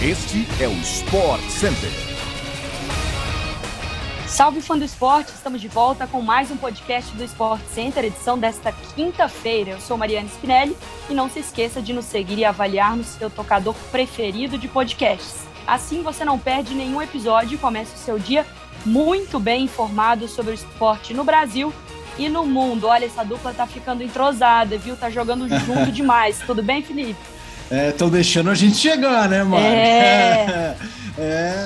Este é o Sport Center. Salve fã do esporte, estamos de volta com mais um podcast do Sport Center, edição desta quinta-feira. Eu sou Mariana Spinelli e não se esqueça de nos seguir e avaliar no seu tocador preferido de podcasts. Assim você não perde nenhum episódio e começa o seu dia muito bem informado sobre o esporte no Brasil e no mundo. Olha, essa dupla tá ficando entrosada, viu? Tá jogando junto demais. Tudo bem, Felipe? Estão é, deixando a gente chegar, né, Mari? É.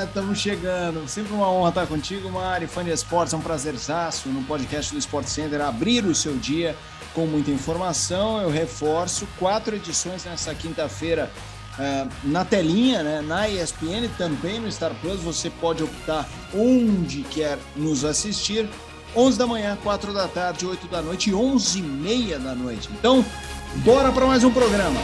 estamos é, chegando. Sempre uma honra estar contigo, Mari. Fã de esportes, é um prazerzaço no podcast do Sport Center abrir o seu dia com muita informação. Eu reforço quatro edições nessa quinta-feira uh, na telinha, né, na ESPN, também no Star Plus. Você pode optar onde quer nos assistir. 11 da manhã, 4 da tarde, 8 da noite e 11 e meia da noite. Então, bora para mais um programa.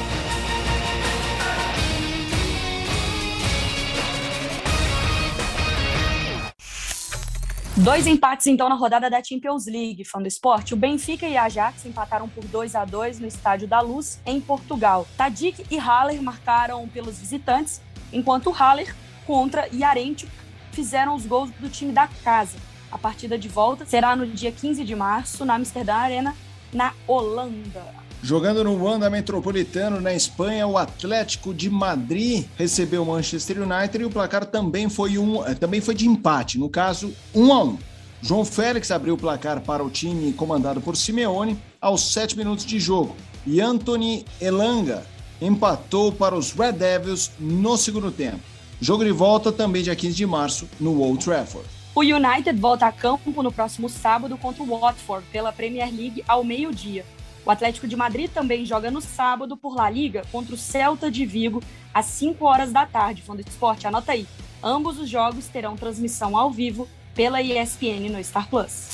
Dois empates então na rodada da Champions League, fã do esporte. O Benfica e a Ajax empataram por 2 a 2 no Estádio da Luz, em Portugal. Tadic e Haller marcaram pelos visitantes, enquanto Haller contra Yarente fizeram os gols do time da casa. A partida de volta será no dia 15 de março, na Amsterdã Arena, na Holanda. Jogando no Wanda Metropolitano, na Espanha, o Atlético de Madrid recebeu o Manchester United e o placar também foi, um, eh, também foi de empate, no caso, 1 um a 1 um. João Félix abriu o placar para o time comandado por Simeone aos 7 minutos de jogo e Anthony Elanga empatou para os Red Devils no segundo tempo. Jogo de volta também dia 15 de março no Old Trafford. O United volta a campo no próximo sábado contra o Watford pela Premier League ao meio-dia. O Atlético de Madrid também joga no sábado por La Liga contra o Celta de Vigo às 5 horas da tarde. Fundo Esporte, anota aí. Ambos os jogos terão transmissão ao vivo pela ESPN no Star Plus.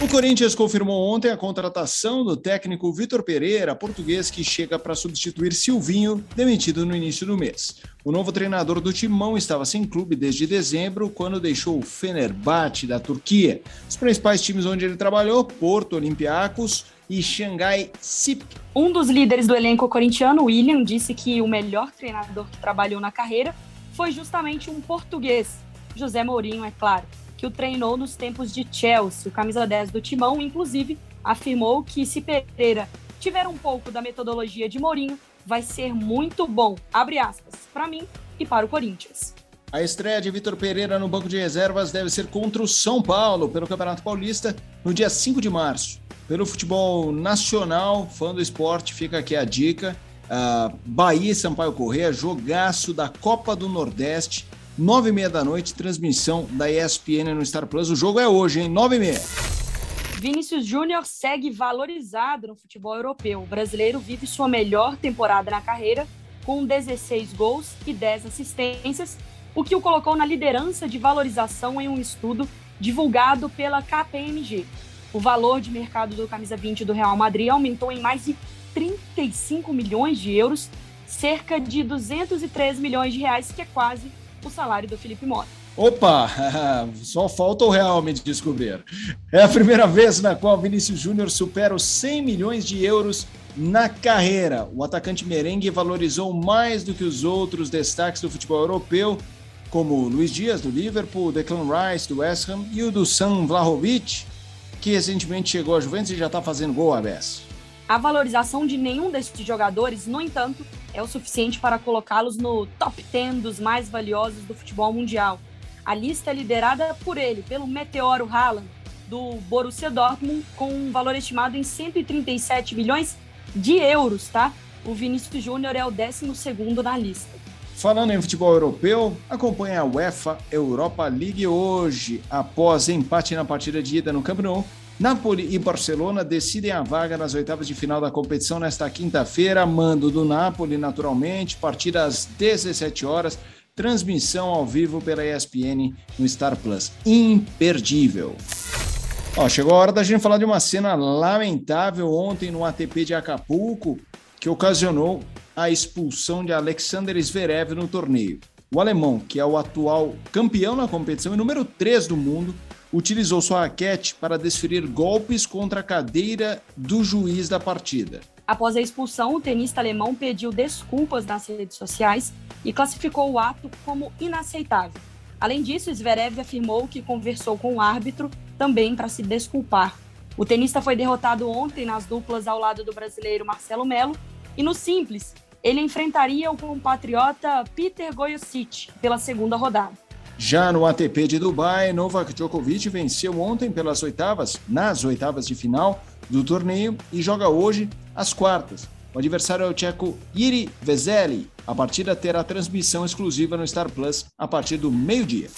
O Corinthians confirmou ontem a contratação do técnico Vitor Pereira, português que chega para substituir Silvinho, demitido no início do mês. O novo treinador do Timão estava sem clube desde dezembro, quando deixou o Fenerbahçe da Turquia. Os principais times onde ele trabalhou, Porto, Olympiacos, e Xangai Sip. Um dos líderes do elenco corintiano, William, disse que o melhor treinador que trabalhou na carreira foi justamente um português, José Mourinho, é claro, que o treinou nos tempos de Chelsea. O camisa 10 do Timão, inclusive, afirmou que se Pereira tiver um pouco da metodologia de Mourinho, vai ser muito bom, abre aspas, para mim e para o Corinthians. A estreia de Vitor Pereira no banco de reservas deve ser contra o São Paulo pelo Campeonato Paulista no dia 5 de março pelo futebol nacional, fã do esporte, fica aqui a dica. Uh, Bahia e Sampaio Correia, jogaço da Copa do Nordeste, nove e meia da noite, transmissão da ESPN no Star Plus. O jogo é hoje, hein? Nove e meia. Vinícius Júnior segue valorizado no futebol europeu. O brasileiro vive sua melhor temporada na carreira, com 16 gols e 10 assistências, o que o colocou na liderança de valorização em um estudo divulgado pela KPMG. O valor de mercado do camisa 20 do Real Madrid aumentou em mais de 35 milhões de euros, cerca de 203 milhões de reais, que é quase o salário do Felipe Mota. Opa, só falta o Real me descobrir. É a primeira vez na qual Vinícius Júnior supera os 100 milhões de euros na carreira. O atacante merengue valorizou mais do que os outros destaques do futebol europeu, como Luiz Dias, do Liverpool, Declan Rice, do West Ham, e o do Sam Vlahovic, que recentemente chegou à Juventus e já está fazendo gol a beça. A valorização de nenhum desses jogadores, no entanto, é o suficiente para colocá-los no top 10 dos mais valiosos do futebol mundial. A lista é liderada por ele, pelo Meteoro Haaland, do Borussia Dortmund, com um valor estimado em 137 milhões de euros, tá? O Vinícius Júnior é o 12 na lista. Falando em futebol europeu, acompanhe a UEFA Europa League hoje. Após empate na partida de ida no Camp Nou, Napoli e Barcelona decidem a vaga nas oitavas de final da competição nesta quinta-feira. Mando do Napoli, naturalmente, partida às 17 horas. Transmissão ao vivo pela ESPN no Star Plus. Imperdível. Ó, chegou a hora da gente falar de uma cena lamentável ontem no ATP de Acapulco que ocasionou a expulsão de Alexander Zverev no torneio. O alemão, que é o atual campeão na competição e número 3 do mundo, utilizou sua raquete para desferir golpes contra a cadeira do juiz da partida. Após a expulsão, o tenista alemão pediu desculpas nas redes sociais e classificou o ato como inaceitável. Além disso, Zverev afirmou que conversou com o árbitro também para se desculpar. O tenista foi derrotado ontem nas duplas ao lado do brasileiro Marcelo Melo e no simples, ele enfrentaria o compatriota Peter Goyosic pela segunda rodada. Já no ATP de Dubai, Novak Djokovic venceu ontem pelas oitavas, nas oitavas de final do torneio e joga hoje as quartas. O adversário é o tcheco Iri Vezeli. A partida terá transmissão exclusiva no Star Plus a partir do meio-dia.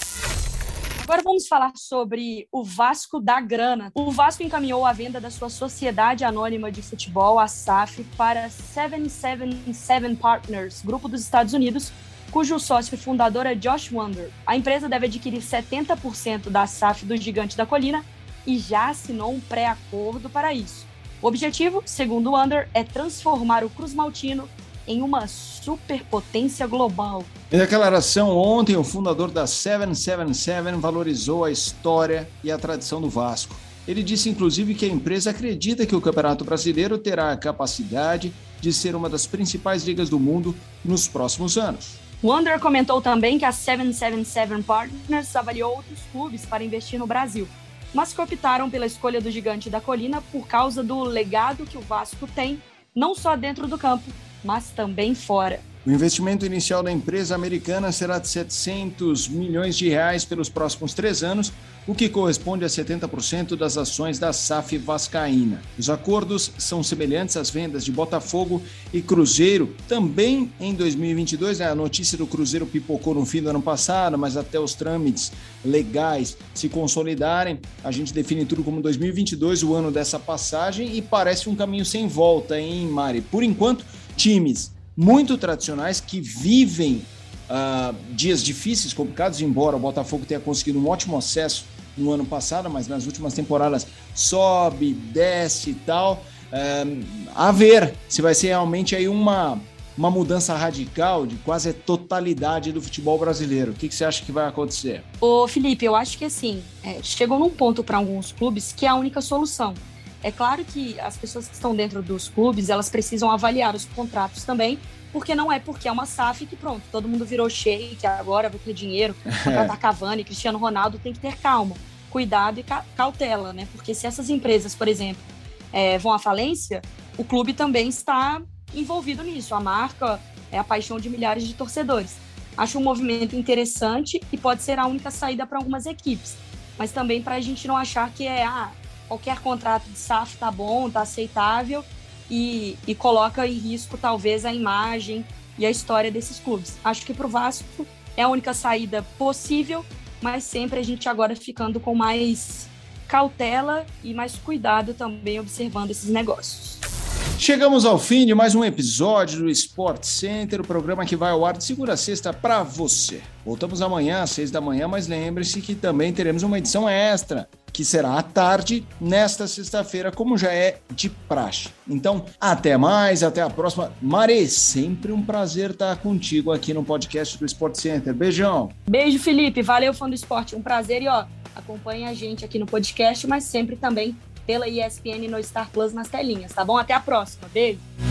Agora vamos falar sobre o Vasco da Grana. O Vasco encaminhou a venda da sua Sociedade Anônima de Futebol, a SAF, para 777 Partners, grupo dos Estados Unidos, cujo sócio fundador é Josh Wander. A empresa deve adquirir 70% da SAF do Gigante da Colina e já assinou um pré-acordo para isso. O objetivo, segundo Wander, é transformar o Cruz Maltino em uma superpotência global. Em declaração ontem, o fundador da 777 valorizou a história e a tradição do Vasco. Ele disse, inclusive, que a empresa acredita que o Campeonato Brasileiro terá a capacidade de ser uma das principais ligas do mundo nos próximos anos. Wander comentou também que a 777 Partners avaliou outros clubes para investir no Brasil, mas que optaram pela escolha do Gigante da Colina por causa do legado que o Vasco tem, não só dentro do campo, mas também fora. O investimento inicial da empresa americana será de 700 milhões de reais pelos próximos três anos, o que corresponde a 70% das ações da SAF Vascaína. Os acordos são semelhantes às vendas de Botafogo e Cruzeiro, também em 2022. Né? A notícia do Cruzeiro pipocou no fim do ano passado, mas até os trâmites legais se consolidarem, a gente define tudo como 2022, o ano dessa passagem, e parece um caminho sem volta, hein, Mari? Por enquanto, times muito tradicionais que vivem uh, dias difíceis, complicados, embora o Botafogo tenha conseguido um ótimo acesso no ano passado, mas nas últimas temporadas sobe, desce e tal. Uh, a ver se vai ser realmente aí uma, uma mudança radical de quase a totalidade do futebol brasileiro. O que, que você acha que vai acontecer? Ô, Felipe, eu acho que assim, é, chegou num ponto para alguns clubes que é a única solução. É claro que as pessoas que estão dentro dos clubes, elas precisam avaliar os contratos também, porque não é porque é uma SAF que pronto, todo mundo virou shake, agora vai ter dinheiro, contratar Cavani, Cristiano Ronaldo, tem que ter calma, cuidado e cautela, né? Porque se essas empresas, por exemplo, é, vão à falência, o clube também está envolvido nisso. A marca é a paixão de milhares de torcedores. Acho um movimento interessante e pode ser a única saída para algumas equipes, mas também para a gente não achar que é ah, qualquer contrato de SAF tá bom, tá aceitável e, e coloca em risco talvez a imagem e a história desses clubes. Acho que para o Vasco é a única saída possível, mas sempre a gente agora ficando com mais cautela e mais cuidado também observando esses negócios. Chegamos ao fim de mais um episódio do Sport Center, o programa que vai ao ar de segunda a sexta para você. Voltamos amanhã às seis da manhã, mas lembre-se que também teremos uma edição extra que será à tarde, nesta sexta-feira, como já é de praxe. Então, até mais, até a próxima. Mare, sempre um prazer estar contigo aqui no podcast do Sport Center. Beijão. Beijo, Felipe. Valeu, fã do esporte. Um prazer e, ó, acompanhe a gente aqui no podcast, mas sempre também pela ESPN no Star Plus nas telinhas, tá bom? Até a próxima. Beijo.